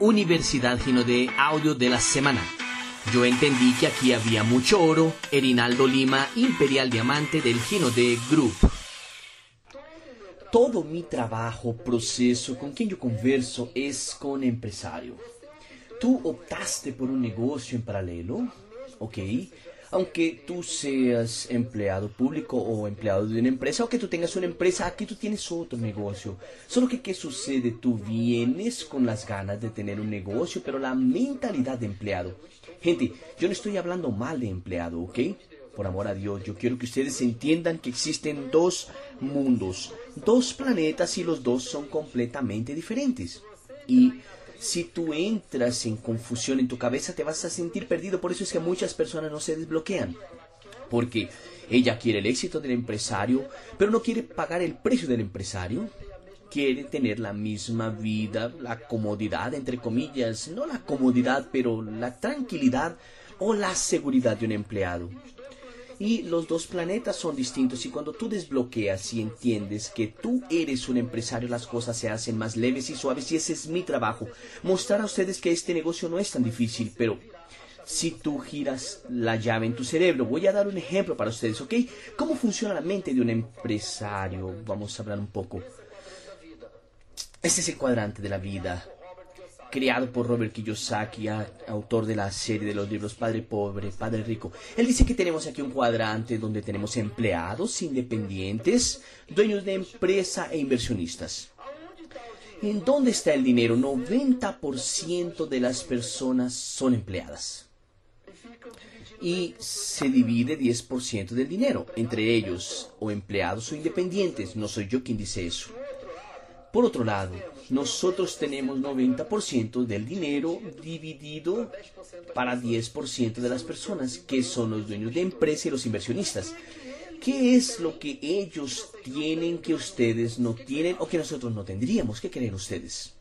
Universidad Gino de Audio de la Semana. Yo entendí que aquí había mucho oro, Erinaldo Lima, Imperial Diamante del Gino de Group. Todo mi trabajo, proceso, con quien yo converso es con empresario. Tú optaste por un negocio en paralelo, ¿ok? Aunque tú seas empleado público o empleado de una empresa o que tú tengas una empresa, aquí tú tienes otro negocio. Solo que ¿qué sucede? Tú vienes con las ganas de tener un negocio, pero la mentalidad de empleado. Gente, yo no estoy hablando mal de empleado, ¿ok? Por amor a Dios, yo quiero que ustedes entiendan que existen dos mundos, dos planetas y los dos son completamente diferentes. Y si tú entras en confusión en tu cabeza, te vas a sentir perdido. Por eso es que muchas personas no se desbloquean. Porque ella quiere el éxito del empresario, pero no quiere pagar el precio del empresario. Quiere tener la misma vida, la comodidad, entre comillas, no la comodidad, pero la tranquilidad o la seguridad de un empleado. Y los dos planetas son distintos y cuando tú desbloqueas y entiendes que tú eres un empresario, las cosas se hacen más leves y suaves y ese es mi trabajo. Mostrar a ustedes que este negocio no es tan difícil, pero si tú giras la llave en tu cerebro, voy a dar un ejemplo para ustedes, ¿ok? ¿Cómo funciona la mente de un empresario? Vamos a hablar un poco. Este es el cuadrante de la vida creado por Robert Kiyosaki, autor de la serie de los libros Padre Pobre, Padre Rico. Él dice que tenemos aquí un cuadrante donde tenemos empleados independientes, dueños de empresa e inversionistas. ¿En dónde está el dinero? 90% de las personas son empleadas. Y se divide 10% del dinero entre ellos, o empleados o independientes. No soy yo quien dice eso. Por otro lado, nosotros tenemos 90% del dinero dividido para 10% de las personas, que son los dueños de empresa y los inversionistas. ¿Qué es lo que ellos tienen que ustedes no tienen o que nosotros no tendríamos? ¿Qué creen ustedes?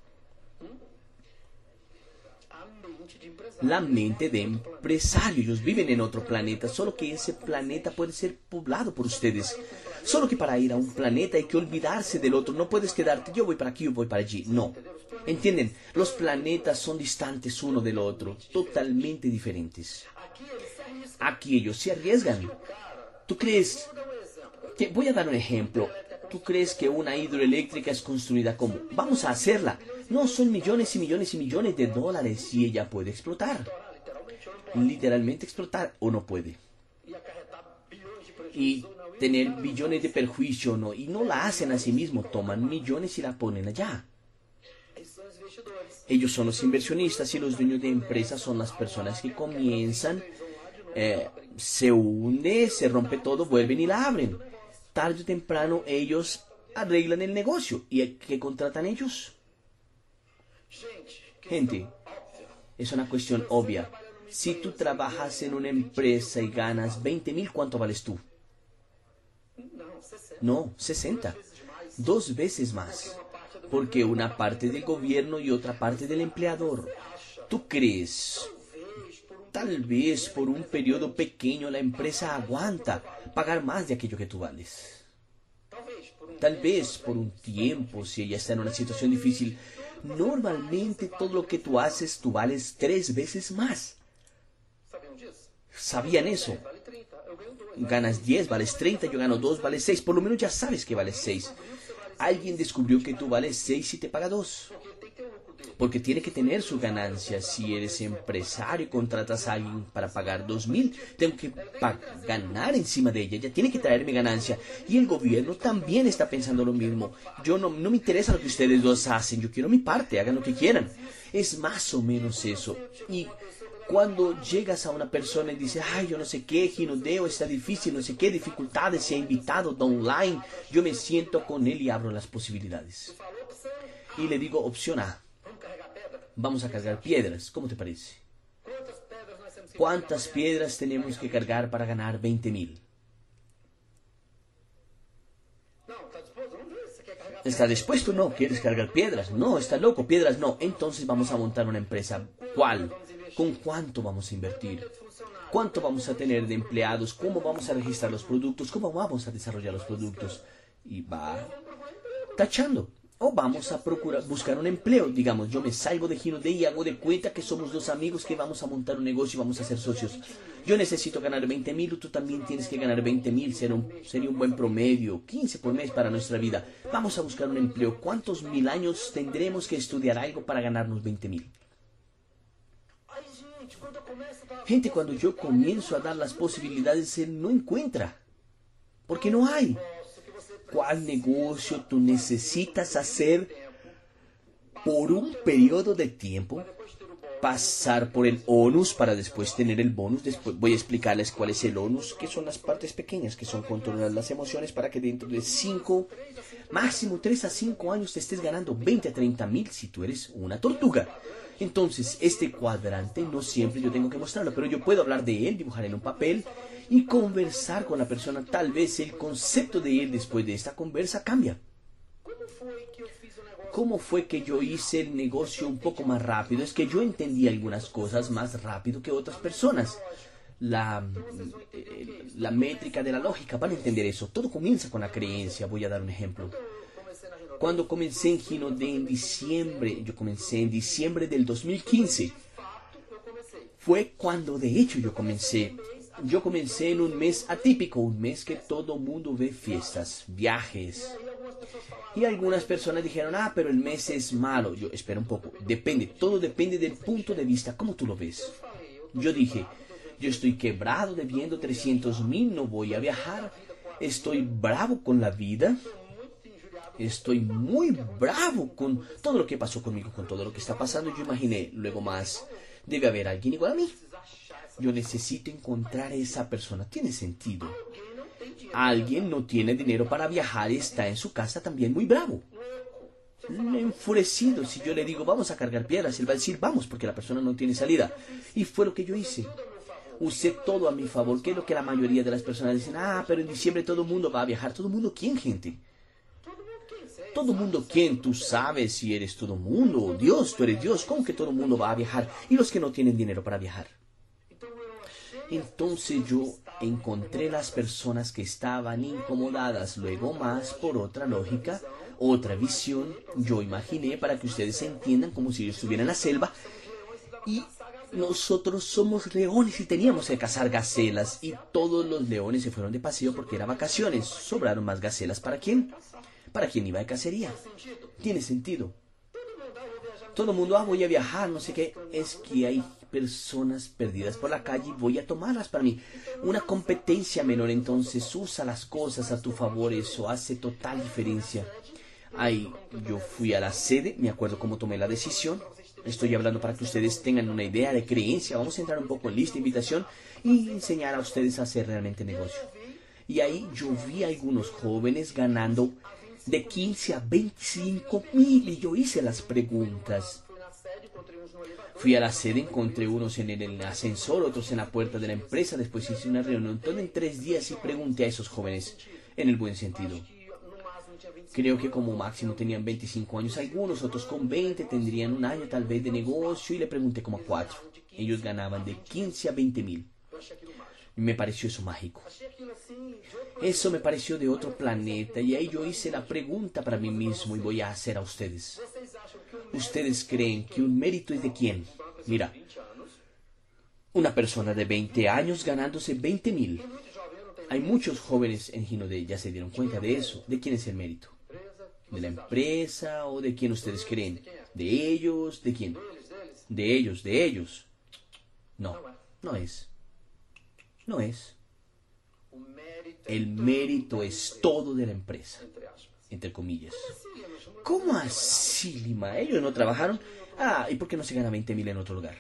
La mente de empresario. Ellos viven en otro planeta, solo que ese planeta puede ser poblado por ustedes. Solo que para ir a un planeta hay que olvidarse del otro. No puedes quedarte, yo voy para aquí, yo voy para allí. No. ¿Entienden? Los planetas son distantes uno del otro, totalmente diferentes. Aquí ellos se arriesgan. ¿Tú crees? Que, voy a dar un ejemplo. ¿Tú crees que una hidroeléctrica es construida como? Vamos a hacerla. No, son millones y millones y millones de dólares y ella puede explotar. Literalmente explotar o no puede. Y tener billones de perjuicio no. Y no la hacen a sí mismo. Toman millones y la ponen allá. Ellos son los inversionistas y los dueños de empresas son las personas que comienzan, eh, se hunde, se rompe todo, vuelven y la abren. Tarde o temprano ellos arreglan el negocio. ¿Y qué contratan ellos? Gente, es una cuestión obvia. Si tú trabajas en una empresa y ganas 20 mil, ¿cuánto vales tú? No, 60. Dos veces más. Porque una parte del gobierno y otra parte del empleador. ¿Tú crees? Tal vez por un periodo pequeño la empresa aguanta pagar más de aquello que tú vales. Tal vez por un tiempo, si ella está en una situación difícil, Normalmente todo lo que tú haces, tú vales tres veces más. ¿Sabían eso? Ganas 10, vales 30, yo gano 2, vales 6. Por lo menos ya sabes que vales 6. Alguien descubrió que tú vales 6 y te paga 2 porque tiene que tener su ganancia. Si eres empresario y contratas a alguien para pagar dos mil, tengo que ganar encima de ella. Ella tiene que traerme ganancia. Y el gobierno también está pensando lo mismo. Yo no, no me interesa lo que ustedes dos hacen. Yo quiero mi parte. Hagan lo que quieran. Es más o menos eso. Y cuando llegas a una persona y dices, ay, yo no sé qué, Ginodeo está difícil, no sé qué, dificultades, se ha invitado de online, yo me siento con él y abro las posibilidades. Y le digo opción A vamos a cargar piedras. ¿Cómo te parece? ¿Cuántas piedras tenemos que cargar para ganar 20 mil? ¿Está dispuesto? No. ¿Quieres cargar piedras? No. ¿Está loco? Piedras no. Entonces vamos a montar una empresa. ¿Cuál? ¿Con cuánto vamos a invertir? ¿Cuánto vamos a tener de empleados? ¿Cómo vamos a registrar los productos? ¿Cómo vamos a desarrollar los productos? Y va tachando o vamos a procurar buscar un empleo. Digamos, yo me salgo de Gino de y hago de cuenta que somos dos amigos que vamos a montar un negocio y vamos a ser socios. Yo necesito ganar 20 mil, tú también tienes que ganar 20 mil, sería un, sería un buen promedio, 15 por mes para nuestra vida. Vamos a buscar un empleo. ¿Cuántos mil años tendremos que estudiar algo para ganarnos 20 mil? Gente, cuando yo comienzo a dar las posibilidades, él no encuentra. Porque no hay. ¿Cuál negocio tú necesitas hacer por un periodo de tiempo? Pasar por el onus para después tener el bonus. Después voy a explicarles cuál es el onus, que son las partes pequeñas, que son controlar las emociones para que dentro de 5, máximo 3 a 5 años te estés ganando 20 a 30 mil si tú eres una tortuga. Entonces, este cuadrante no siempre yo tengo que mostrarlo, pero yo puedo hablar de él, dibujar en un papel y conversar con la persona. Tal vez el concepto de él después de esta conversa cambia. ¿Cómo fue que yo hice el negocio un poco más rápido? Es que yo entendí algunas cosas más rápido que otras personas. La, eh, la métrica de la lógica, van a entender eso. Todo comienza con la creencia. Voy a dar un ejemplo. Cuando comencé en Ginode en diciembre, yo comencé en diciembre del 2015, fue cuando de hecho yo comencé. Yo comencé en un mes atípico, un mes que todo mundo ve fiestas, viajes. Y algunas personas dijeron, ah, pero el mes es malo. Yo, espera un poco, depende, todo depende del punto de vista, ¿cómo tú lo ves? Yo dije, yo estoy quebrado debiendo 300 mil, no voy a viajar, estoy bravo con la vida, Estoy muy bravo con todo lo que pasó conmigo, con todo lo que está pasando. Yo imaginé luego más, debe haber alguien igual a mí. Yo necesito encontrar a esa persona. Tiene sentido. Alguien no tiene dinero para viajar y está en su casa también muy bravo. Enfurecido. Si yo le digo, vamos a cargar piedras, él va a decir, vamos, porque la persona no tiene salida. Y fue lo que yo hice. Usé todo a mi favor, que es lo que la mayoría de las personas dicen, ah, pero en diciembre todo el mundo va a viajar. ¿Todo el mundo quién, gente? Todo mundo quien tú sabes si eres todo mundo, Dios, tú eres Dios, ¿cómo que todo el mundo va a viajar? Y los que no tienen dinero para viajar. Entonces yo encontré las personas que estaban incomodadas, luego más por otra lógica, otra visión, yo imaginé para que ustedes entiendan como si yo estuviera en la selva y nosotros somos leones y teníamos que cazar gacelas y todos los leones se fueron de paseo porque era vacaciones. Sobraron más gacelas para quién? para quien iba de cacería. Tiene sentido. Todo el mundo, ah, voy a viajar, no sé qué. Es que hay personas perdidas por la calle y voy a tomarlas para mí. Una competencia menor, entonces usa las cosas a tu favor, eso hace total diferencia. Ahí yo fui a la sede, me acuerdo cómo tomé la decisión. Estoy hablando para que ustedes tengan una idea de creencia. Vamos a entrar un poco en lista invitación y enseñar a ustedes a hacer realmente negocio. Y ahí yo vi a algunos jóvenes ganando de 15 a 25 mil y yo hice las preguntas. Fui a la sede, encontré unos en el ascensor, otros en la puerta de la empresa, después hice una reunión todo en tres días y pregunté a esos jóvenes, en el buen sentido. Creo que como máximo tenían 25 años algunos, otros con 20 tendrían un año tal vez de negocio y le pregunté como a cuatro. Ellos ganaban de 15 a 20 mil. Me pareció eso mágico. Eso me pareció de otro planeta y ahí yo hice la pregunta para mí mismo y voy a hacer a ustedes. ¿Ustedes creen que un mérito es de quién? Mira, una persona de 20 años ganándose 20 mil. Hay muchos jóvenes en Ginode, ya se dieron cuenta de eso. ¿De quién es el mérito? ¿De la empresa o de quién ustedes creen? ¿De ellos? ¿De quién? De ellos, de ellos. No, no es. No es. El mérito es todo de la empresa, entre comillas. ¿Cómo así, Lima? ¿Ellos no trabajaron? Ah, ¿y por qué no se gana 20 mil en otro lugar?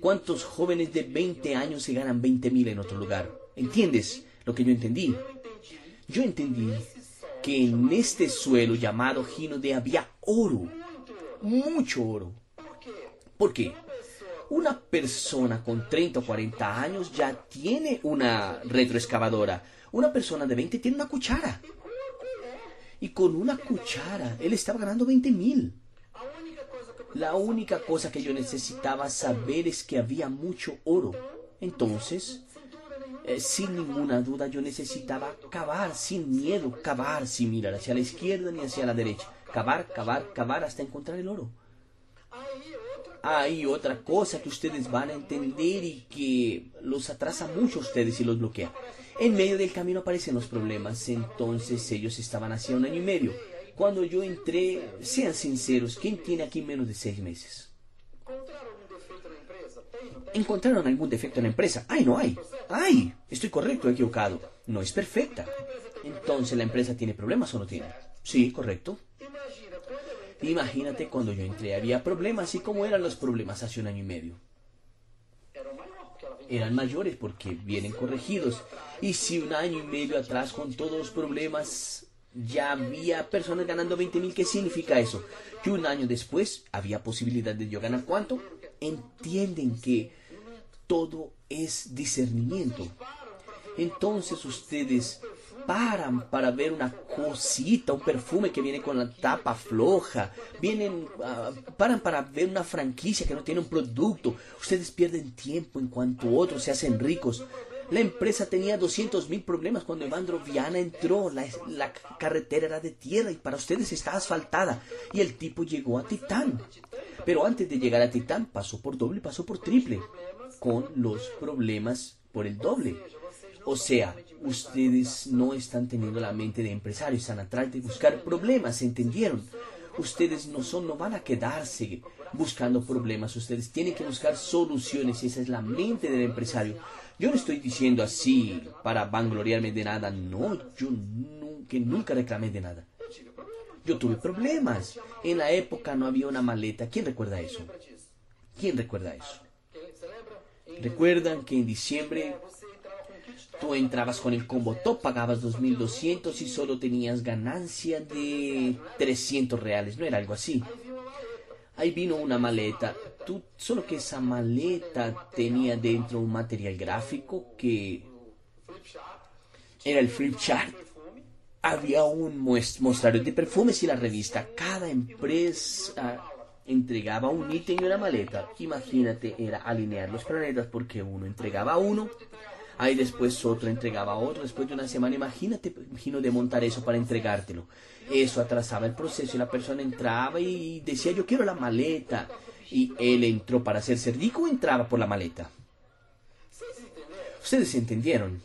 ¿Cuántos jóvenes de 20 años se ganan 20 mil en otro lugar? ¿Entiendes lo que yo entendí? Yo entendí que en este suelo llamado de había oro, mucho oro. ¿Por qué? Una persona con 30 o 40 años ya tiene una retroexcavadora. Una persona de 20 tiene una cuchara. Y con una cuchara, él estaba ganando 20 mil. La única cosa que yo necesitaba saber es que había mucho oro. Entonces, eh, sin ninguna duda, yo necesitaba cavar sin miedo, cavar sin mirar hacia la izquierda ni hacia la derecha. cavar, cavar, cavar hasta encontrar el oro. Hay otra cosa que ustedes van a entender y que los atrasa mucho a ustedes y los bloquea. En medio del camino aparecen los problemas, entonces ellos estaban hace un año y medio. Cuando yo entré, sean sinceros, ¿quién tiene aquí menos de seis meses? ¿Encontraron algún defecto en la empresa? ¡Ay, no hay! ¡Ay! Estoy correcto equivocado. No es perfecta. Entonces, ¿la empresa tiene problemas o no tiene? Sí, correcto. Imagínate cuando yo entré había problemas y cómo eran los problemas hace un año y medio. Eran mayores porque vienen corregidos. Y si un año y medio atrás con todos los problemas ya había personas ganando 20 mil, ¿qué significa eso? Que un año después había posibilidad de yo ganar cuánto. Entienden que todo es discernimiento. Entonces ustedes paran para ver una cosita, un perfume que viene con la tapa floja, vienen, uh, paran para ver una franquicia que no tiene un producto. Ustedes pierden tiempo en cuanto otros se hacen ricos. La empresa tenía 200 mil problemas cuando Evandro Viana entró. La, la, carretera era de tierra y para ustedes está asfaltada. Y el tipo llegó a Titán. Pero antes de llegar a Titán pasó por doble, pasó por triple. Con los problemas por el doble. O sea, ustedes no están teniendo la mente de empresarios, están atrás de buscar problemas, ¿entendieron? Ustedes no son, no van a quedarse buscando problemas, ustedes tienen que buscar soluciones esa es la mente del empresario. Yo no estoy diciendo así para vangloriarme de nada, no, yo nunca, nunca reclamé de nada. Yo tuve problemas. En la época no había una maleta. ¿Quién recuerda eso? ¿Quién recuerda eso? ¿Recuerdan que en diciembre Tú entrabas con el combo top, pagabas 2.200 y solo tenías ganancia de 300 reales, no era algo así. Ahí vino una maleta, tú, solo que esa maleta tenía dentro un material gráfico que era el flip chart. Había un mostrario de perfumes y la revista. Cada empresa entregaba un ítem y una maleta. Imagínate, era alinear los planetas porque uno entregaba uno Ahí después otro entregaba a otro, después de una semana, imagínate, imagino de montar eso para entregártelo. Eso atrasaba el proceso y la persona entraba y decía, yo quiero la maleta. Y él entró para hacerse rico entraba por la maleta. Ustedes entendieron.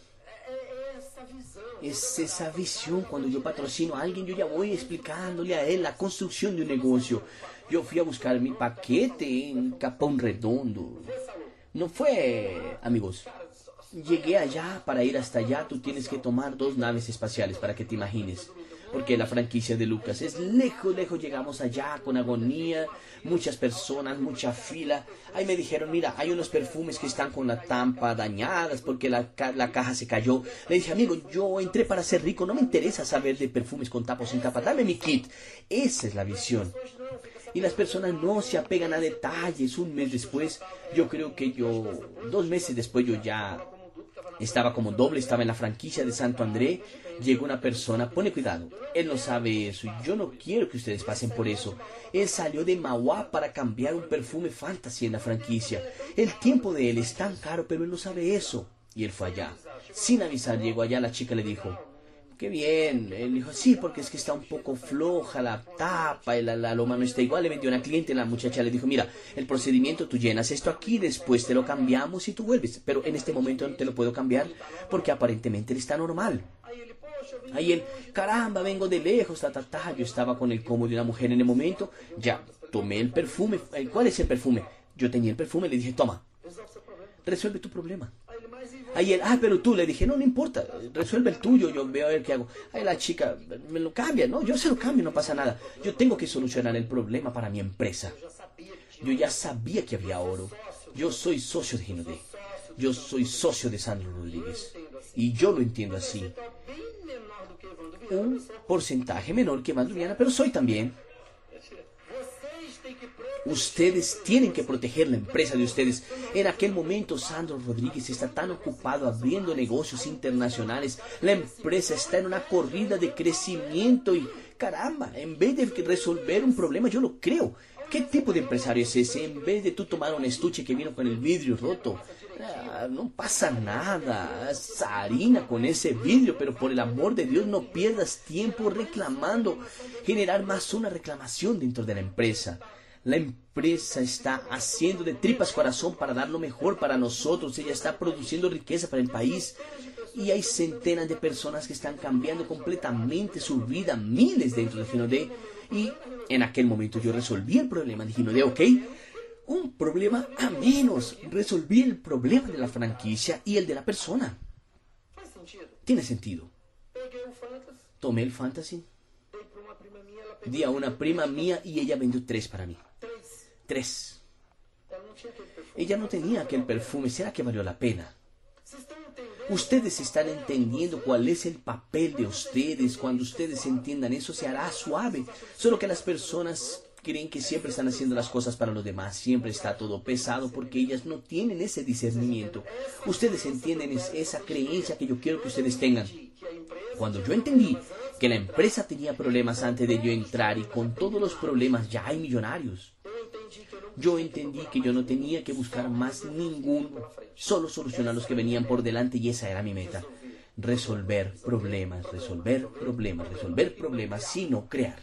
Es esa visión cuando yo patrocino a alguien, yo ya voy explicándole a él la construcción de un negocio. Yo fui a buscar mi paquete en Capón Redondo. No fue, amigos, llegué allá, para ir hasta allá tú tienes que tomar dos naves espaciales para que te imagines. Porque la franquicia de Lucas es lejos, lejos, llegamos allá con agonía, muchas personas, mucha fila. Ahí me dijeron, mira, hay unos perfumes que están con la tampa dañadas porque la, la caja se cayó. Le dije, amigo, yo entré para ser rico, no me interesa saber de perfumes con tapa o sin tapa, dame mi kit. Esa es la visión y las personas no se apegan a detalles. Un mes después, yo creo que yo, dos meses después yo ya estaba como doble, estaba en la franquicia de Santo André. Llegó una persona, pone cuidado, él no sabe eso y yo no quiero que ustedes pasen por eso. Él salió de Mauá para cambiar un perfume fantasy en la franquicia. El tiempo de él es tan caro, pero él no sabe eso. Y él fue allá. Sin avisar, llegó allá, la chica le dijo, qué bien. Él dijo, sí, porque es que está un poco floja la tapa, la, la loma no está igual. Le vendió a una cliente, la muchacha le dijo, mira, el procedimiento, tú llenas esto aquí, después te lo cambiamos y tú vuelves. Pero en este momento no te lo puedo cambiar porque aparentemente él está normal. Ahí él, caramba, vengo de lejos, ta, ta, ta. Yo estaba con el como de una mujer en el momento, ya tomé el perfume. ¿Cuál es el perfume? Yo tenía el perfume, le dije, toma, resuelve tu problema. Ahí él, ah, pero tú, le dije, no, no importa, resuelve el tuyo, yo veo a ver qué hago. Ahí la chica, me lo cambia, no, yo se lo cambio, no pasa nada. Yo tengo que solucionar el problema para mi empresa. Yo ya sabía que había oro. Yo soy socio de Ginodé. Yo soy socio de Sandro Rodríguez. Y yo lo entiendo así. Un porcentaje menor que Madruviana, pero soy también. Ustedes tienen que proteger la empresa de ustedes. En aquel momento, Sandro Rodríguez está tan ocupado abriendo negocios internacionales. La empresa está en una corrida de crecimiento y caramba, en vez de resolver un problema, yo lo creo. ¿Qué tipo de empresario es ese? En vez de tú tomar un estuche que vino con el vidrio roto, ah, no pasa nada, harina con ese vidrio, pero por el amor de Dios no pierdas tiempo reclamando, generar más una reclamación dentro de la empresa. La empresa está haciendo de tripas corazón para dar lo mejor para nosotros. Ella está produciendo riqueza para el país. Y hay centenas de personas que están cambiando completamente su vida, miles dentro de Ginodé. Y en aquel momento yo resolví el problema de Ginodé, ¿ok? Un problema a menos. Resolví el problema de la franquicia y el de la persona. Tiene sentido. Tomé el fantasy. Di a una prima mía y ella vendió tres para mí. Tres. Ella no tenía aquel perfume. ¿Será que valió la pena? Ustedes están entendiendo cuál es el papel de ustedes. Cuando ustedes entiendan eso, se hará suave. Solo que las personas creen que siempre están haciendo las cosas para los demás. Siempre está todo pesado porque ellas no tienen ese discernimiento. Ustedes entienden esa creencia que yo quiero que ustedes tengan. Cuando yo entendí que la empresa tenía problemas antes de yo entrar y con todos los problemas ya hay millonarios yo entendí que yo no tenía que buscar más ninguno, solo solucionar los que venían por delante y esa era mi meta. Resolver problemas, resolver problemas, resolver problemas, sino crear.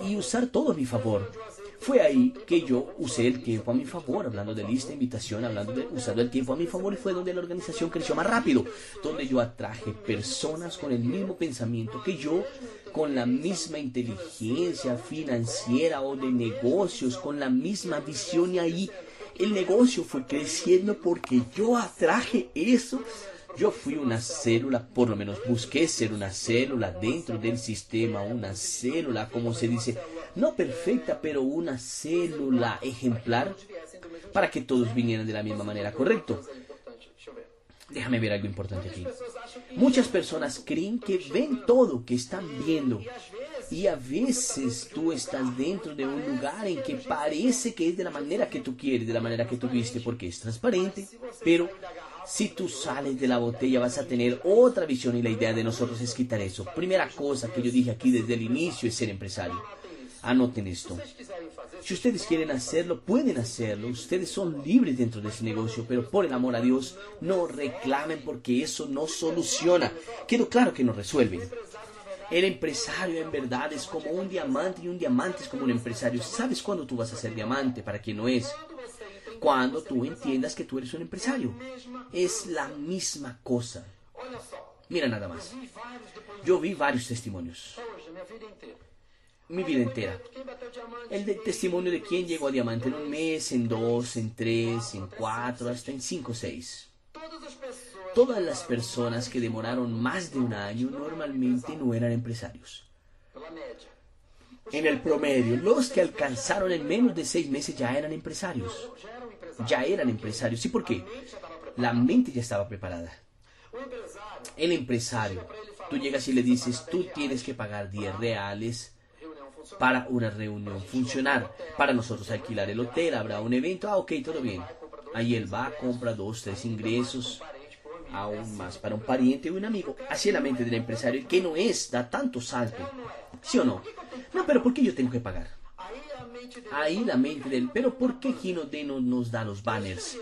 Y usar todo a mi favor. Fue ahí que yo usé el tiempo a mi favor, hablando de lista, invitación, hablando de usando el tiempo a mi favor y fue donde la organización creció más rápido, donde yo atraje personas con el mismo pensamiento que yo, con la misma inteligencia financiera o de negocios, con la misma visión y ahí el negocio fue creciendo porque yo atraje eso. Yo fui una célula, por lo menos busqué ser una célula dentro del sistema, una célula, como se dice, no perfecta, pero una célula ejemplar para que todos vinieran de la misma manera, ¿correcto? Déjame ver algo importante aquí. Muchas personas creen que ven todo, que están viendo. Y a veces tú estás dentro de un lugar en que parece que es de la manera que tú quieres, de la manera que tú viste, porque es transparente. Pero si tú sales de la botella vas a tener otra visión y la idea de nosotros es quitar eso. Primera cosa que yo dije aquí desde el inicio es ser empresario. Anoten esto. Si ustedes quieren hacerlo, pueden hacerlo. Ustedes son libres dentro de ese negocio, pero por el amor a Dios, no reclamen porque eso no soluciona. Quedó claro que no resuelven. El empresario en verdad es como un diamante y un diamante es como un empresario. ¿Sabes cuándo tú vas a ser diamante? ¿Para quién no es? Cuando tú entiendas que tú eres un empresario. Es la misma cosa. Mira nada más. Yo vi varios testimonios mi vida entera. El testimonio de quién llegó a diamante en un mes, en dos, en tres, en cuatro, hasta en cinco o seis. Todas las personas que demoraron más de un año normalmente no eran empresarios. En el promedio, los que alcanzaron en menos de seis meses ya eran empresarios. Ya eran empresarios. ¿Y por qué? La mente ya estaba preparada. El empresario, tú llegas y le dices, tú tienes que pagar 10 reales para una reunión funcionar. Para nosotros alquilar el hotel, habrá un evento, ah, ok, todo bien. Ahí él va, compra dos, tres ingresos, aún más para un pariente o un amigo. Así es la mente del empresario, que no es, da tanto salto. ¿Sí o no? No, pero ¿por qué yo tengo que pagar? Ahí la mente del, pero ¿por qué Gino de no nos da los banners?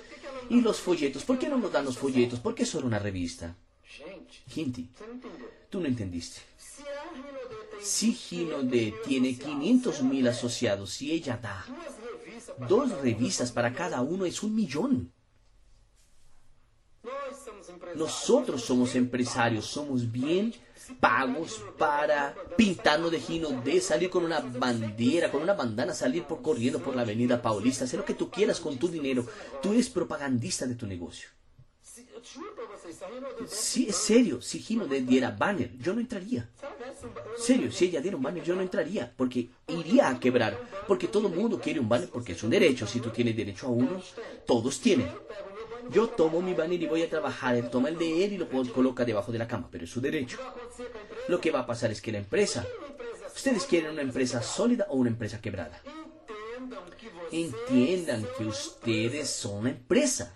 Y los folletos, ¿por qué no nos dan los folletos? ¿Por qué solo una revista? Gente, tú no entendiste. Si Ginode tiene 500 mil asociados y ella da dos revistas para cada uno, es un millón. Nosotros somos empresarios, somos bien pagos para pintarnos de de salir con una bandera, con una bandana, salir por corriendo por la avenida Paulista, hacer lo que tú quieras con tu dinero. Tú eres propagandista de tu negocio. Sí, serio, si Gino diera banner, yo no entraría. Serio, si ella diera un banner, yo no entraría, porque iría a quebrar. Porque todo el mundo quiere un banner, porque es un derecho. Si tú tienes derecho a uno, todos tienen. Yo tomo mi banner y voy a trabajar. Él toma el de él y lo coloca debajo de la cama, pero es su derecho. Lo que va a pasar es que la empresa, ustedes quieren una empresa sólida o una empresa quebrada. Entiendan que ustedes son una empresa.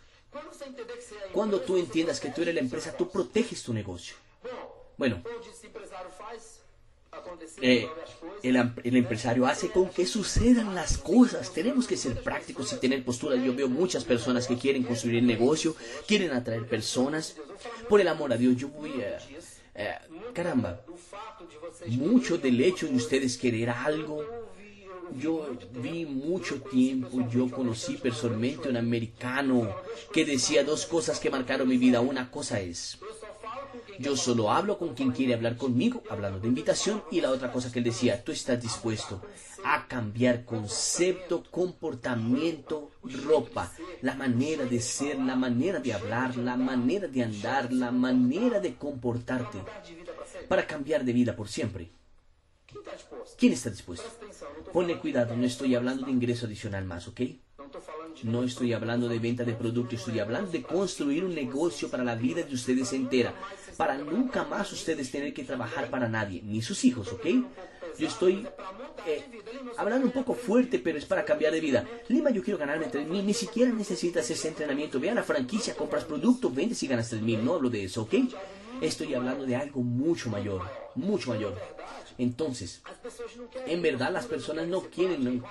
Cuando tú entiendas que tú eres la empresa, tú proteges tu negocio. Bueno, eh, el, empresario hace con que sucedan las cosas. Tenemos que ser prácticos y tener postura. Yo veo muchas personas que quieren construir el negocio, quieren atraer personas. Por el amor a Dios, yo voy a... Eh, caramba, mucho del hecho de ustedes querer algo. Yo vi mucho tiempo, yo conocí personalmente un americano que decía dos cosas que marcaron mi vida. Una cosa es, yo solo hablo con quien quiere hablar conmigo, hablando de invitación. Y la otra cosa que él decía, tú estás dispuesto a cambiar concepto, comportamiento, ropa, la manera de ser, la manera de hablar, la manera de andar, la manera de comportarte, para cambiar de vida por siempre. ¿Quién está dispuesto? Ponle cuidado, no estoy hablando de ingreso adicional más, ¿ok? No estoy hablando de venta de producto, estoy hablando de construir un negocio para la vida de ustedes entera, para nunca más ustedes tener que trabajar para nadie, ni sus hijos, ¿ok? Yo estoy eh, hablando un poco fuerte, pero es para cambiar de vida. Lima, yo quiero ganarme 3 mil, ni siquiera necesitas ese entrenamiento. Ve a la franquicia, compras producto, vendes y ganas 3 mil. No hablo de eso, ¿ok? Estoy hablando de algo mucho mayor, mucho mayor. Entonces, en verdad las personas no quieren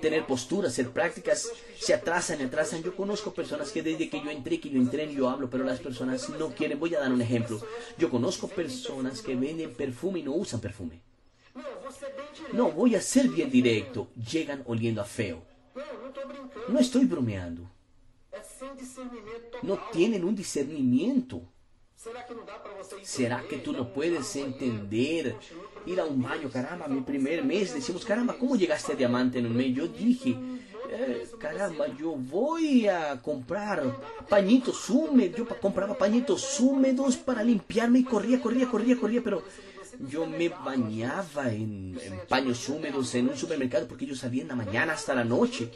tener posturas, ser prácticas, se atrasan y atrasan. Yo conozco personas que desde que yo entré, que yo entré, yo hablo, pero las personas no quieren. Voy a dar un ejemplo. Yo conozco personas que venden perfume y no usan perfume. No, voy a ser bien directo. Llegan oliendo a feo. No estoy bromeando. No tienen un discernimiento. ¿Será que tú no puedes entender? Ir a un baño, caramba, mi primer mes, decimos, caramba, ¿cómo llegaste a diamante en un mes? Yo dije, eh, caramba, yo voy a comprar pañitos húmedos, yo compraba pañitos húmedos para limpiarme y corría, corría, corría, corría, pero yo me bañaba en, en, paños húmedos en un supermercado porque yo salía en la mañana hasta la noche.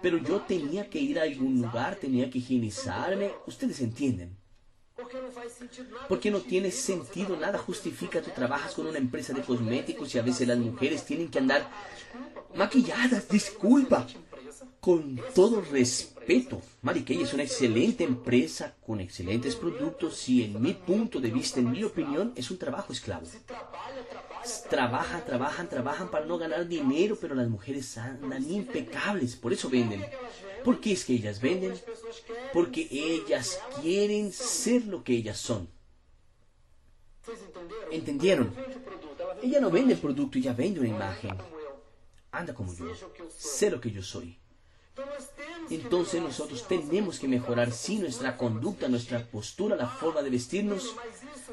Pero yo tenía que ir a algún lugar, tenía que higienizarme. Ustedes entienden. Porque no tiene sentido nada, justifica, tú trabajas con una empresa de cosméticos y a veces las mujeres tienen que andar maquilladas, disculpa, con todo respeto. Mariquella es una excelente empresa con excelentes productos y en mi punto de vista, en mi opinión, es un trabajo esclavo. Trabajan, trabajan, trabajan para no ganar dinero, pero las mujeres andan impecables, por eso venden. ¿Por qué es que ellas venden? Porque ellas quieren ser lo que ellas son. ¿Entendieron? Ella no vende el producto, ella vende una imagen. Anda como yo, sé lo que yo soy. Entonces nosotros tenemos que mejorar sí nuestra conducta, nuestra postura, la forma de vestirnos.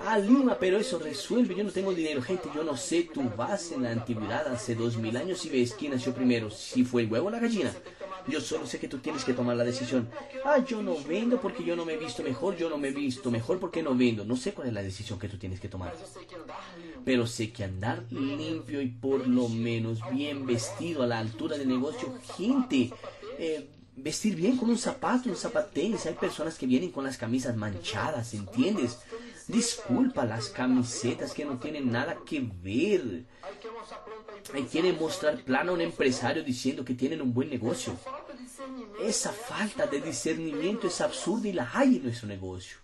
Ah, Lima, pero eso resuelve. Yo no tengo dinero. Gente, yo no sé. Tú vas en la antigüedad hace dos mil años y ves quién nació primero. Si fue el huevo o la gallina. Yo solo sé que tú tienes que tomar la decisión. Ah, yo no vendo porque yo no me he visto mejor, yo no me he visto mejor porque no vendo. No sé cuál es la decisión que tú tienes que tomar. Pero sé que andar limpio y por lo menos bien vestido a la altura del negocio, gente, eh, vestir bien con un zapato, un zapatenis. Hay personas que vienen con las camisas manchadas, ¿entiendes? Disculpa las camisetas que no tienen nada que ver. Ahí quieren mostrar plano a un empresario diciendo que tienen un buen negocio. Esa falta de discernimiento es absurda y la hay en nuestro negocio.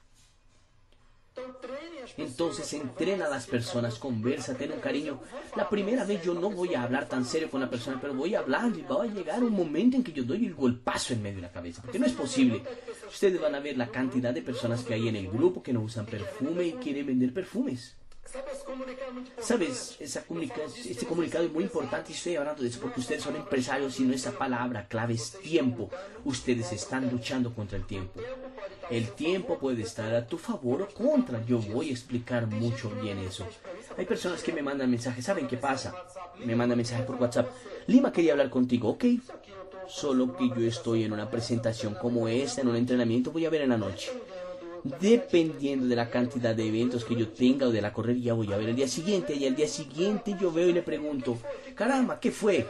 Entonces entrena a las personas, conversa, ten un cariño. La primera vez yo no voy a hablar tan serio con la persona, pero voy a hablar y va a llegar un momento en que yo doy el golpazo en medio de la cabeza, porque no es posible. Ustedes van a ver la cantidad de personas que hay en el grupo que no usan perfume y quieren vender perfumes. Sabes, esa este comunicado es muy importante y estoy hablando de eso porque ustedes son empresarios y nuestra palabra clave es tiempo. Ustedes están luchando contra el tiempo. El tiempo puede estar a tu favor o contra. Yo voy a explicar mucho bien eso. Hay personas que me mandan mensajes. ¿Saben qué pasa? Me mandan mensajes por WhatsApp. Lima quería hablar contigo. Ok. Solo que yo estoy en una presentación como esta, en un entrenamiento, voy a ver en la noche dependiendo de la cantidad de eventos que yo tenga o de la correría, voy a ver el día siguiente. Y al día siguiente yo veo y le pregunto, caramba, ¿qué fue?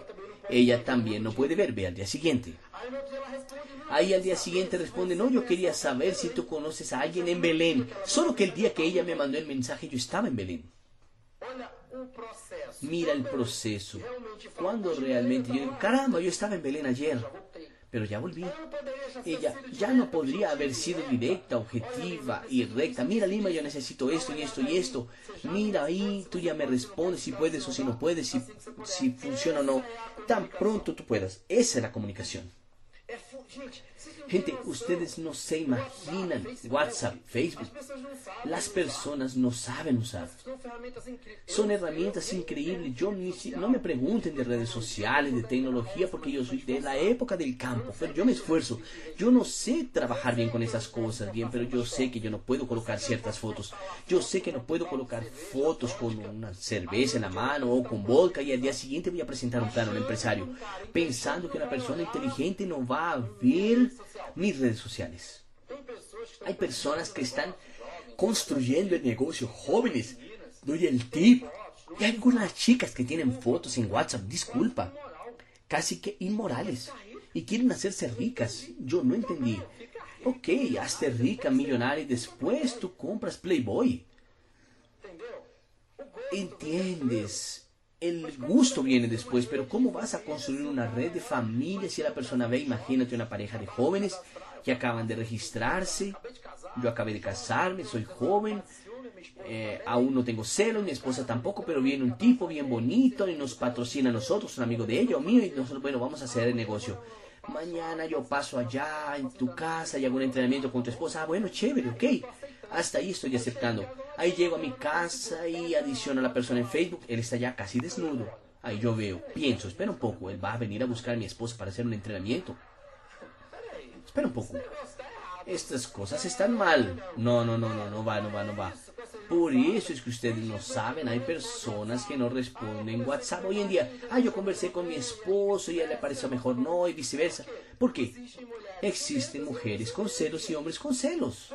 Ella también no puede ver, ve al día siguiente. Ahí al día siguiente responde, no, yo quería saber si tú conoces a alguien en Belén. Solo que el día que ella me mandó el mensaje yo estaba en Belén. Mira el proceso. Cuando realmente yo digo, caramba, yo estaba en Belén ayer pero ya volví. Ella ya no podría haber sido directa, objetiva y recta. Mira, Lima, yo necesito esto y esto y esto. Mira ahí, tú ya me respondes si puedes o si no puedes, si, si funciona o no. Tan pronto tú puedas. Esa es la comunicación. Gente, ustedes no se imaginan WhatsApp, Facebook. Las personas no saben usar. Son herramientas increíbles. Yo ni, no me pregunten de redes sociales, de tecnología, porque yo soy de la época del campo. Pero yo me esfuerzo. Yo no sé trabajar bien con esas cosas, bien, pero yo sé que yo no puedo colocar ciertas fotos. Yo sé que no puedo colocar fotos con una cerveza en la mano o con vodka y al día siguiente voy a presentar un plano al empresario, pensando que una persona inteligente no va a ver mis redes sociales. Hay personas que están construyendo el negocio, jóvenes. Doy el tip. Y hay algunas chicas que tienen fotos en WhatsApp, disculpa, casi que inmorales. Y quieren hacerse ricas. Yo no entendí. Ok, hazte rica, millonaria y después tú compras Playboy. ¿Entiendes? El gusto viene después, pero ¿cómo vas a construir una red de familia si la persona ve, imagínate una pareja de jóvenes que acaban de registrarse, yo acabé de casarme, soy joven, eh, aún no tengo celo, mi esposa tampoco, pero viene un tipo bien bonito y nos patrocina a nosotros, un amigo de ella o mío, y nosotros, bueno, vamos a hacer el negocio. Mañana yo paso allá en tu casa y hago un entrenamiento con tu esposa. Ah, bueno, chévere, ok. Hasta ahí estoy aceptando. Ahí llego a mi casa y adiciono a la persona en Facebook. Él está ya casi desnudo. Ahí yo veo, pienso, espera un poco. Él va a venir a buscar a mi esposa para hacer un entrenamiento. Espera un poco. Estas cosas están mal. No, no, no, no, no va, no va, no va. Por eso es que ustedes no saben, hay personas que no responden WhatsApp hoy en día. Ah, yo conversé con mi esposo y a él le pareció mejor no y viceversa. ¿Por qué? Existen mujeres con celos y hombres con celos.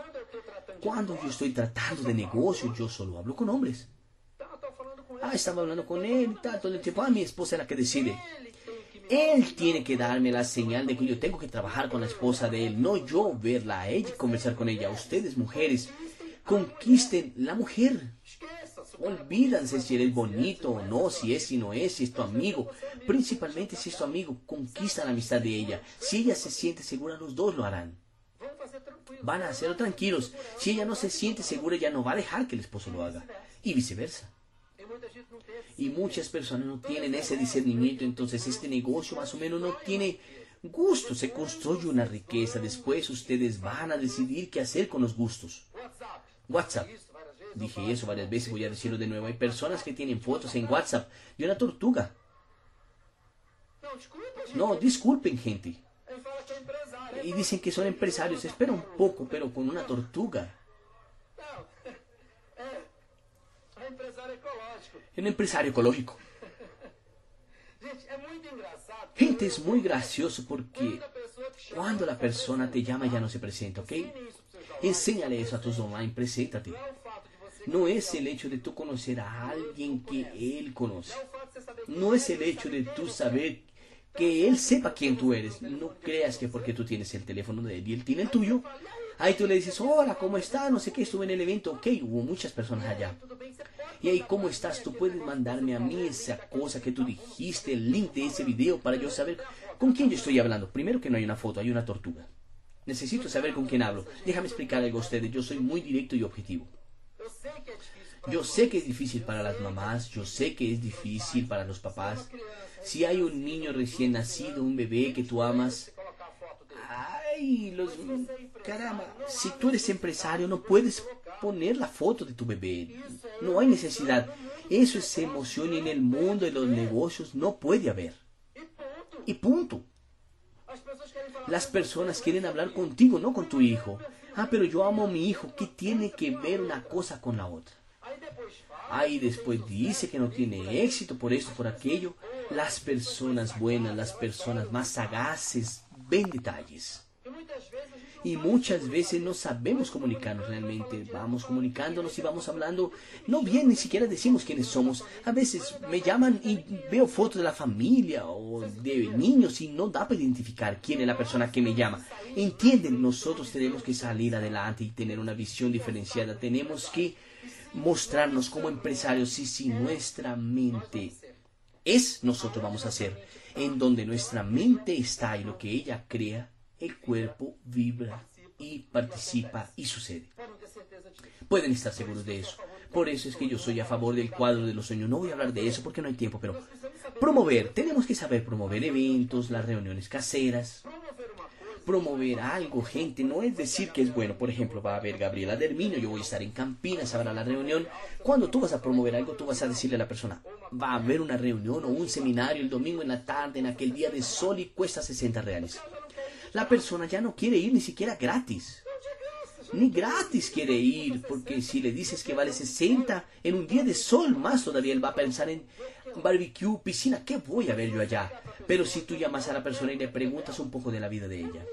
Cuando yo estoy tratando de negocio, yo solo hablo con hombres. Ah, estaba hablando con él y tal, todo el tiempo. Ah, mi esposa es la que decide. Él tiene que darme la señal de que yo tengo que trabajar con la esposa de él, no yo verla a ella y conversar con ella. Ustedes, mujeres, conquisten la mujer. Olvídanse si eres bonito o no, si es, si no es, si es tu amigo. Principalmente si es tu amigo, conquista la amistad de ella. Si ella se siente segura, los dos lo harán. Van a hacerlo tranquilos. Si ella no se siente segura, ella no va a dejar que el esposo lo haga. Y viceversa. Y muchas personas no tienen ese discernimiento, entonces este negocio más o menos no tiene gusto. Se construye una riqueza. Después ustedes van a decidir qué hacer con los gustos. WhatsApp. Dije eso varias veces, voy a decirlo de nuevo. Hay personas que tienen fotos en WhatsApp de una tortuga. No, disculpen, gente. Y dicen que son empresarios. Espera un poco, pero con una tortuga. Un empresario ecológico. Gente, es muy gracioso porque cuando la persona te llama ya no se presenta, ¿ok? Enséñale eso a tus online, preséntate. No es el hecho de tú conocer a alguien que él conoce. No es el hecho de tú saber que él sepa quién tú eres. No creas que porque tú tienes el teléfono de él y él tiene el tuyo, ahí tú le dices, hola, ¿cómo está? No sé qué, estuve en el evento. Ok, hubo muchas personas allá. Y ahí, ¿cómo estás? Tú puedes mandarme a mí esa cosa que tú dijiste, el link de ese video para yo saber con quién yo estoy hablando. Primero que no hay una foto, hay una tortuga. Necesito saber con quién hablo. Déjame explicar algo a ustedes. Yo soy muy directo y objetivo. Yo sé que es difícil para las mamás, yo sé que es difícil para los papás. Si hay un niño recién nacido, un bebé que tú amas, ay, los caramba, si tú eres empresario no puedes poner la foto de tu bebé. No hay necesidad. Eso es emoción y en el mundo de los negocios no puede haber. Y punto. Las personas quieren hablar contigo, no con tu hijo. Ah, pero yo amo a mi hijo. ¿Qué tiene que ver una cosa con la otra? Ahí después dice que no tiene éxito por esto, por aquello. Las personas buenas, las personas más sagaces ven detalles. Y muchas veces no sabemos comunicarnos realmente. Vamos comunicándonos y vamos hablando. No bien, ni siquiera decimos quiénes somos. A veces me llaman y veo fotos de la familia o de niños y no da para identificar quién es la persona que me llama. Entienden, nosotros tenemos que salir adelante y tener una visión diferenciada. Tenemos que mostrarnos como empresarios y si nuestra mente es, nosotros vamos a hacer. En donde nuestra mente está y lo que ella crea, el cuerpo vibra y participa y sucede. Pueden estar seguros de eso. Por eso es que yo soy a favor del cuadro de los sueños. No voy a hablar de eso porque no hay tiempo, pero promover, tenemos que saber promover eventos, las reuniones caseras, promover algo, gente, no es decir que es bueno. Por ejemplo, va a haber Gabriela Dermino, yo voy a estar en Campinas, habrá la reunión. Cuando tú vas a promover algo, tú vas a decirle a la persona, va a haber una reunión o un seminario el domingo en la tarde, en aquel día de sol y cuesta 60 reales. La persona ya no quiere ir ni siquiera gratis. Ni gratis quiere ir, porque si le dices que vale 60 en un día de sol, más todavía él va a pensar en barbecue, piscina, ¿qué voy a ver yo allá? Pero si tú llamas a la persona y le preguntas un poco de la vida de ella,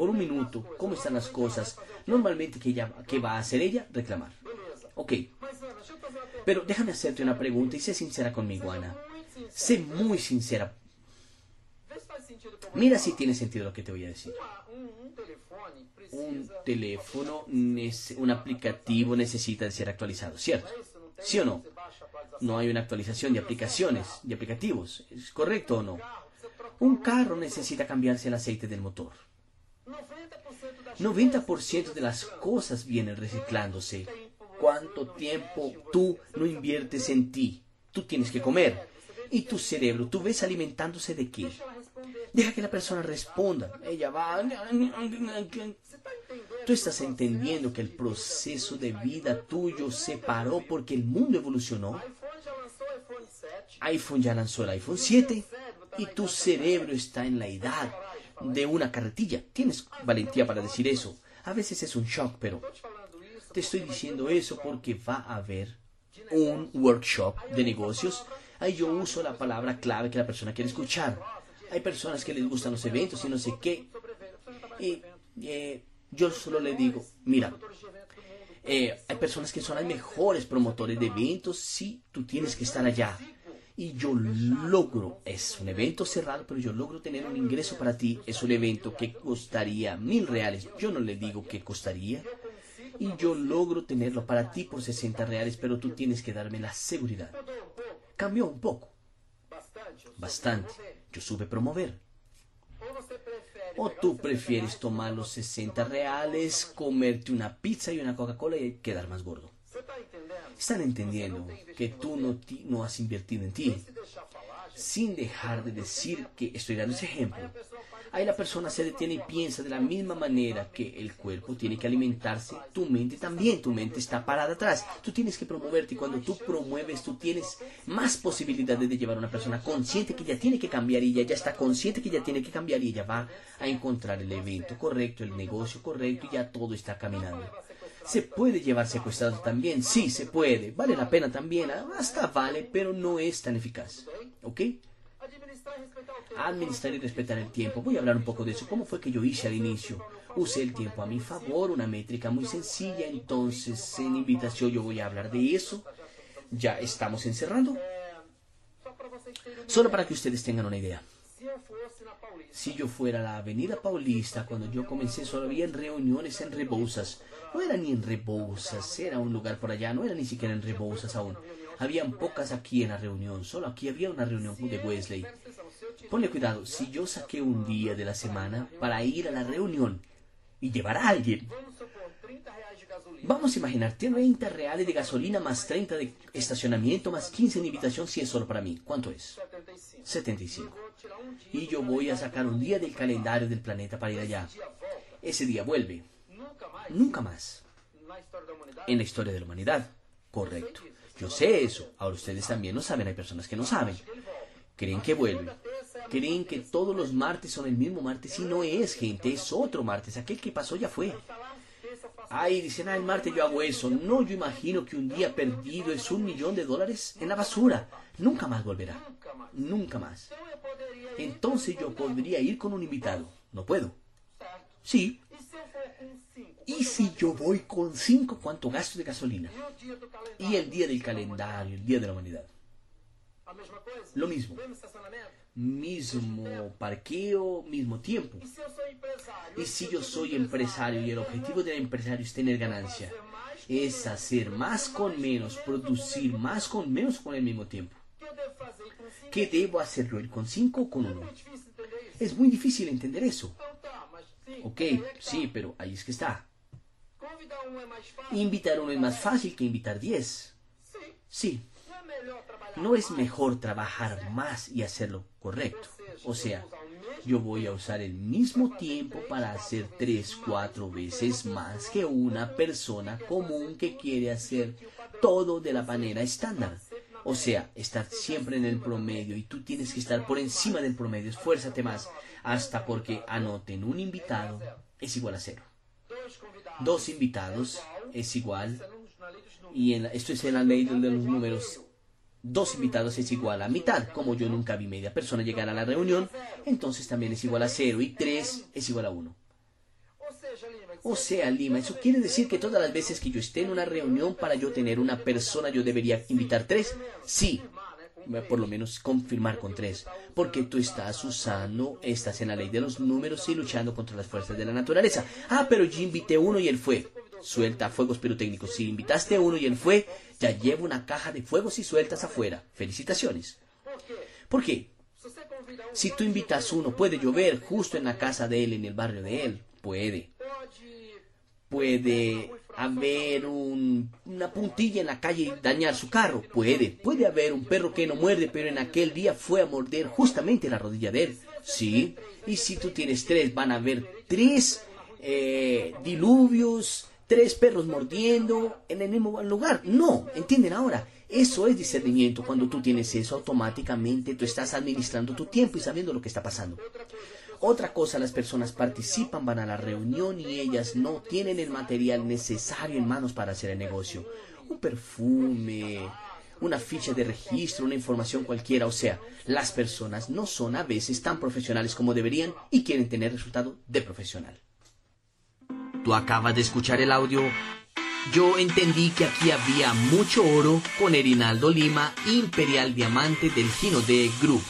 por un minuto, ¿cómo están las cosas? Normalmente, ¿qué, va a hacer ella? Reclamar. Ok. Pero déjame hacerte una pregunta y sé sincera conmigo, Ana. Sé muy sincera. Mira si tiene sentido lo que te voy a decir un teléfono, un aplicativo necesita ser actualizado, ¿cierto? ¿Sí o no? No hay una actualización de aplicaciones, de aplicativos, ¿es correcto o no? Un carro necesita cambiarse el aceite del motor. 90% de las cosas vienen reciclándose. ¿Cuánto tiempo tú no inviertes en ti? Tú tienes que comer. ¿Y tu cerebro? ¿Tú ves alimentándose de qué? Deja que la persona responda. Ella va... Tú estás entendiendo que el proceso de vida tuyo se paró porque el mundo evolucionó. iPhone ya lanzó el iPhone 7 y tu cerebro está en la edad de una carretilla. Tienes valentía para decir eso. A veces es un shock, pero te estoy diciendo eso porque va a haber un workshop de negocios. Ahí yo uso la palabra clave que la persona quiere escuchar. Hay personas que les gustan los eventos y no sé qué. Y eh, yo solo le digo, mira, eh, hay personas que son las mejores promotores de eventos, sí, tú tienes que estar allá. Y yo logro, es un evento cerrado, pero yo logro tener un ingreso para ti. Es un evento que costaría mil reales. Yo no le digo que costaría. Y yo logro tenerlo para ti por 60 reales, pero tú tienes que darme la seguridad. Cambió un poco. Bastante. Yo supe promover. ¿O tú prefieres tomar los 60 reales, comerte una pizza y una Coca-Cola y quedar más gordo? Están entendiendo que tú no, no has invertido en ti, sin dejar de decir que estoy dando ese ejemplo. Ahí la persona se detiene y piensa de la misma manera que el cuerpo tiene que alimentarse, tu mente también, tu mente está parada atrás. Tú tienes que promoverte y cuando tú promueves, tú tienes más posibilidades de llevar a una persona consciente que ya tiene que cambiar y ella ya está consciente que ya tiene que cambiar y ella va a encontrar el evento correcto, el negocio correcto y ya todo está caminando. ¿Se puede llevar secuestrado también? Sí, se puede. Vale la pena también. Hasta vale, pero no es tan eficaz. ¿Ok? Administrar y respetar el tiempo. Voy a hablar un poco de eso. ¿Cómo fue que yo hice al inicio? Usé el tiempo a mi favor, una métrica muy sencilla. Entonces, en invitación yo voy a hablar de eso. Ya estamos encerrando. Solo para que ustedes tengan una idea. Si yo fuera a la Avenida Paulista, cuando yo comencé, solo había reuniones en Rebosas. No era ni en Rebosas, era un lugar por allá, no era ni siquiera en Rebosas aún. Habían pocas aquí en la reunión, solo aquí había una reunión de Wesley. Ponle cuidado, si yo saqué un día de la semana para ir a la reunión y llevar a alguien, vamos a imaginar 30 reales de gasolina más 30 de estacionamiento más 15 de invitación si es solo para mí. ¿Cuánto es? 75. Y yo voy a sacar un día del calendario del planeta para ir allá. Ese día vuelve. Nunca más. En la historia de la humanidad. Correcto. Yo sé eso. Ahora ustedes también lo saben. Hay personas que no saben. Creen que vuelve. Creen que todos los martes son el mismo martes y no es, gente. Es otro martes. Aquel que pasó ya fue. Ay, dicen, ah, el martes yo hago eso. No, yo imagino que un día perdido es un millón de dólares en la basura. Nunca más volverá. Nunca más. Entonces yo podría ir con un invitado. No puedo. Sí. ¿Y si yo voy con cinco, cuánto gasto de gasolina? Y el día del calendario, el día de la humanidad. Lo mismo. Mismo parqueo, mismo tiempo. Y si yo soy empresario y el objetivo del empresario es tener ganancia, es hacer más con menos, producir más con menos con el mismo tiempo. ¿Qué debo hacerlo? ¿El con 5 o con 1? Es muy difícil entender eso. Ok, sí, pero ahí es que está. Invitar uno es más fácil que invitar 10. Sí. ¿No es mejor trabajar más y hacerlo correcto? O sea, yo voy a usar el mismo tiempo para hacer 3, 4 veces más que una persona común que quiere hacer todo de la manera estándar. O sea, estar siempre en el promedio y tú tienes que estar por encima del promedio. Esfuérzate más hasta porque anoten un invitado es igual a cero. Dos invitados es igual, y en esto es en la ley de los números, dos invitados es igual a mitad. Como yo nunca vi media persona llegar a la reunión, entonces también es igual a cero y tres es igual a uno. O sea, Lima, eso quiere decir que todas las veces que yo esté en una reunión para yo tener una persona, yo debería invitar tres. Sí, por lo menos confirmar con tres, porque tú estás usando, estás en la ley de los números y luchando contra las fuerzas de la naturaleza. Ah, pero yo invité uno y él fue. Suelta fuegos pirotécnicos. Si invitaste uno y él fue, ya lleva una caja de fuegos y sueltas afuera. Felicitaciones. ¿Por qué? Si tú invitas uno, puede llover justo en la casa de él, en el barrio de él. Puede. Puede haber una puntilla en la calle y dañar su carro. Puede. Puede haber un perro que no muerde, pero en aquel día fue a morder justamente la rodilla de él. Sí. Y si tú tienes tres, van a haber tres eh, diluvios, tres perros mordiendo en el mismo lugar. No, ¿entienden ahora? Eso es discernimiento. Cuando tú tienes eso, automáticamente tú estás administrando tu tiempo y sabiendo lo que está pasando. Otra cosa, las personas participan, van a la reunión y ellas no tienen el material necesario en manos para hacer el negocio. Un perfume, una ficha de registro, una información cualquiera. O sea, las personas no son a veces tan profesionales como deberían y quieren tener resultado de profesional. Tú acabas de escuchar el audio. Yo entendí que aquí había mucho oro con Erinaldo Lima, Imperial Diamante del Gino de Group.